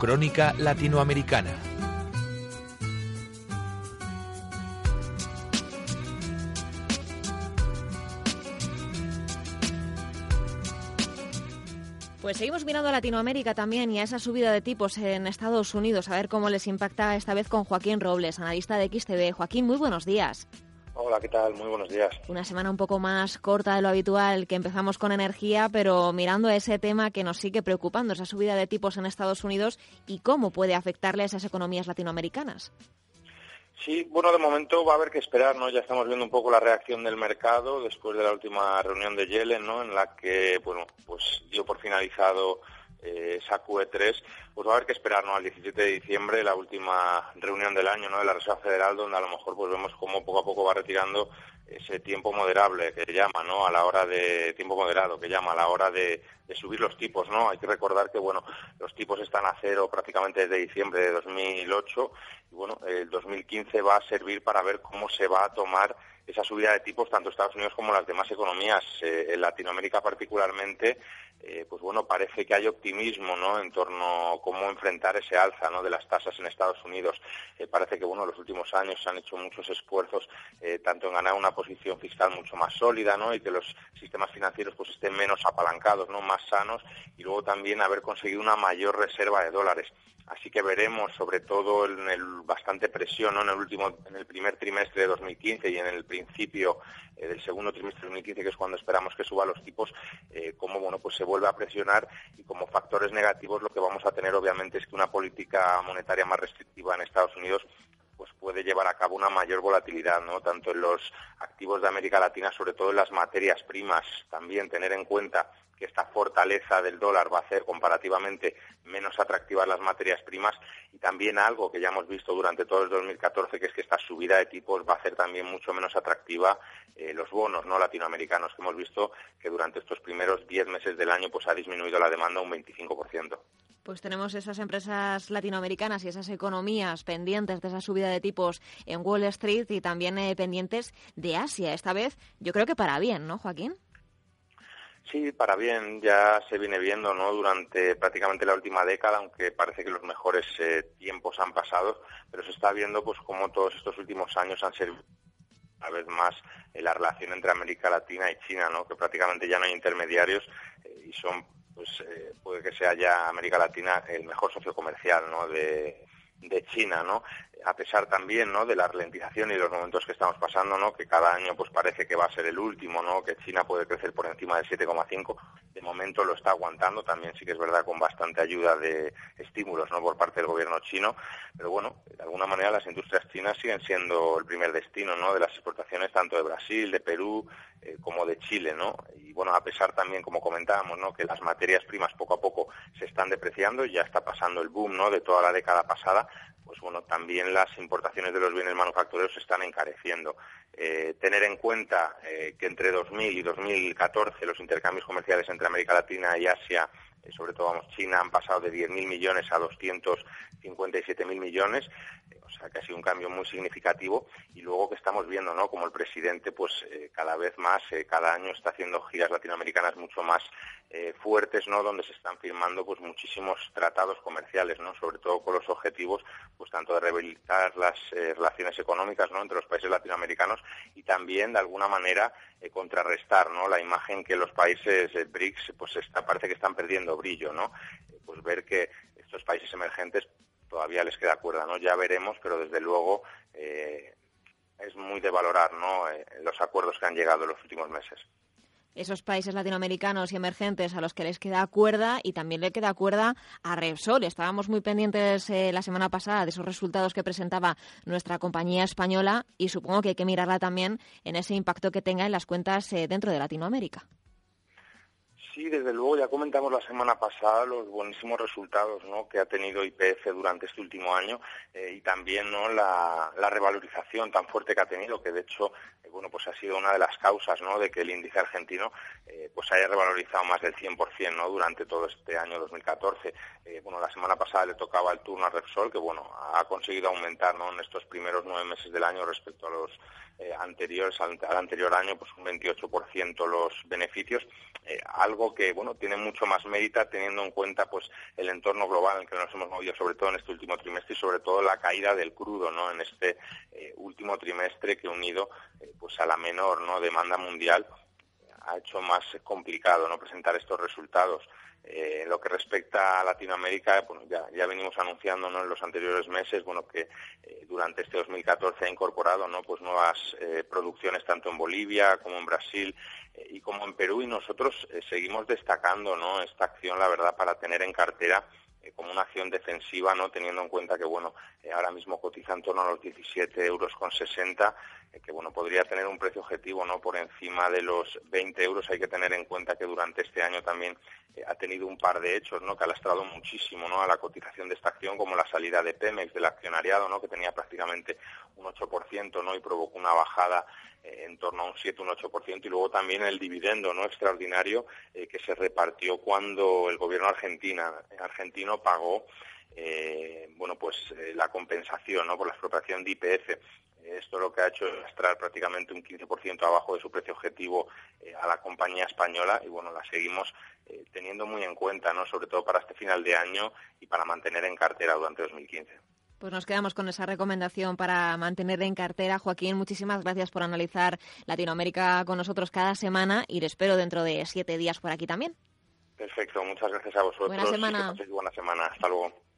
Crónica Latinoamericana. Pues seguimos mirando a Latinoamérica también y a esa subida de tipos en Estados Unidos, a ver cómo les impacta esta vez con Joaquín Robles, analista de XTV. Joaquín, muy buenos días. Hola, ¿qué tal? Muy buenos días. Una semana un poco más corta de lo habitual, que empezamos con energía, pero mirando a ese tema que nos sigue preocupando, esa subida de tipos en Estados Unidos y cómo puede afectarle a esas economías latinoamericanas. Sí, bueno, de momento va a haber que esperar, ¿no? Ya estamos viendo un poco la reacción del mercado después de la última reunión de Yellen, ¿no? En la que, bueno, pues dio por finalizado eh, esa QE3, pues va a haber que esperar al 17 de diciembre, la última reunión del año de la Reserva Federal, donde a lo mejor pues vemos cómo poco a poco va retirando ese tiempo moderable que llama, ¿no? A la hora de tiempo moderado que llama a la hora de, subir los tipos, ¿no? Hay que recordar que bueno, los tipos están a cero prácticamente desde diciembre de 2008 y bueno, el 2015 va a servir para ver cómo se va a tomar esa subida de tipos tanto Estados Unidos como las demás economías. Eh, en Latinoamérica particularmente, eh, pues bueno, parece que hay optimismo, ¿no? En torno a cómo enfrentar ese alza, ¿no? De las tasas en Estados Unidos. Eh, parece que bueno, en los últimos años se han hecho muchos esfuerzos tanto en ganar una posición fiscal mucho más sólida, ¿no? Y que los sistemas financieros pues estén menos apalancados, ¿no? Más sanos y luego también haber conseguido una mayor reserva de dólares. Así que veremos, sobre todo en el bastante presión, ¿no? en el último, en el primer trimestre de 2015 y en el principio eh, del segundo trimestre de 2015, que es cuando esperamos que suba los tipos, eh, cómo bueno, pues se vuelve a presionar y como factores negativos lo que vamos a tener obviamente es que una política monetaria más restrictiva en Estados Unidos pues puede llevar a cabo una mayor volatilidad, ¿no? Tanto en los activos de América Latina, sobre todo en las materias primas, también tener en cuenta que esta fortaleza del dólar va a hacer comparativamente menos atractivas las materias primas y también algo que ya hemos visto durante todo el 2014, que es que esta subida de tipos va a hacer también mucho menos atractiva eh, los bonos no latinoamericanos, que hemos visto que durante estos primeros 10 meses del año pues ha disminuido la demanda un 25%. Pues tenemos esas empresas latinoamericanas y esas economías pendientes de esa subida de tipos en Wall Street y también eh, pendientes de Asia. Esta vez yo creo que para bien, ¿no, Joaquín? Sí, para bien, ya se viene viendo ¿no? durante prácticamente la última década, aunque parece que los mejores eh, tiempos han pasado, pero se está viendo pues cómo todos estos últimos años han servido una vez más en la relación entre América Latina y China, ¿no? que prácticamente ya no hay intermediarios eh, y son, pues eh, puede que sea ya América Latina el mejor socio comercial ¿no? de, de China, ¿no? A pesar también ¿no? de la ralentización y los momentos que estamos pasando, ¿no? que cada año pues parece que va a ser el último, ¿no? que China puede crecer por encima del 7,5, de momento lo está aguantando, también sí que es verdad con bastante ayuda de estímulos ¿no? por parte del gobierno chino, pero bueno, de alguna manera las industrias chinas siguen siendo el primer destino ¿no? de las exportaciones tanto de Brasil, de Perú, eh, como de Chile, ¿no? Y bueno, a pesar también, como comentábamos, ¿no? que las materias primas poco a poco se están depreciando, ya está pasando el boom, ¿no? De toda la década pasada, pues bueno, también las importaciones de los bienes manufactureros se están encareciendo. Eh, tener en cuenta eh, que entre 2000 y 2014 los intercambios comerciales entre América Latina y Asia eh, sobre todo vamos, China han pasado de 10.000 millones a 257.000 millones, o sea que ha sido un cambio muy significativo y luego que estamos viendo, ¿no? Como el presidente, pues eh, cada vez más, cada año está haciendo giras latinoamericanas mucho más fuertes, ¿no? Donde se están firmando, pues muchísimos tratados comerciales, ¿no? Sobre todo con los objetivos, pues tanto de rehabilitar las relaciones económicas, ¿no? Entre los países latinoamericanos y también de alguna manera contrarrestar, ¿no? La imagen que los países BRICS, pues parece que están perdiendo brillo, ¿no? Pues ver que estos países emergentes todavía les queda cuerda, ¿no? Ya veremos, pero desde luego eh, es muy de valorar, ¿no? Eh, los acuerdos que han llegado en los últimos meses esos países latinoamericanos y emergentes a los que les queda cuerda y también le queda cuerda a Repsol. Estábamos muy pendientes eh, la semana pasada de esos resultados que presentaba nuestra compañía española y supongo que hay que mirarla también en ese impacto que tenga en las cuentas dentro de Latinoamérica. Sí, desde luego, ya comentamos la semana pasada los buenísimos resultados ¿no? que ha tenido IPF durante este último año eh, y también ¿no? la, revalorización tan fuerte que ha tenido, que de hecho, bueno, pues ha sido una de las causas, ¿no? De que el índice argentino, eh, pues haya revalorizado más del 100%, ¿no? Durante todo este año 2014. Eh, bueno, la semana pasada le tocaba el turno a Repsol, que bueno, ha conseguido aumentar, ¿no? En estos primeros nueve meses del año respecto a los anteriores, al, anterior año, pues un 28% los beneficios, algo que, bueno, tiene mucho más mérito teniendo en cuenta, pues, el entorno global en el que nos hemos movido, sobre todo en este último trimestre y sobre todo la caída del crudo, ¿no? En este último trimestre que unido pues a la menor no demanda mundial ha hecho más complicado no presentar estos resultados. Eh, en lo que respecta a Latinoamérica, bueno, ya, ya venimos anunciando ¿no? en los anteriores meses bueno, que eh, durante este 2014 ha incorporado ¿no? pues nuevas eh, producciones tanto en Bolivia como en Brasil y como en Perú y nosotros seguimos destacando ¿no? esta acción, la verdad, para tener en cartera una acción defensiva, no teniendo en cuenta que bueno ahora mismo cotiza en torno a los 17 euros con 60 que bueno podría tener un precio objetivo no por encima de los 20 euros. Hay que tener en cuenta que durante este año también eh, ha tenido un par de hechos no que ha lastrado muchísimo no a la cotización de esta acción como la salida de Pemex del accionariado no que tenía prácticamente un 8% no y provocó una bajada eh, en torno a un 7 un 8% y luego también el dividendo no extraordinario eh, que se repartió cuando el gobierno argentina argentino pagó bueno pues la compensación no por la expropiación de IPF esto lo que ha hecho es extraer prácticamente un 15% abajo de su precio objetivo eh, a la compañía española y bueno, la seguimos eh, teniendo muy en cuenta, ¿no? sobre todo para este final de año y para mantener en cartera durante 2015. Pues nos quedamos con esa recomendación para mantener en cartera. Joaquín, muchísimas gracias por analizar Latinoamérica con nosotros cada semana y le espero dentro de siete días por aquí también. Perfecto, muchas gracias a vosotros. Buena semana. buena semana. Hasta luego.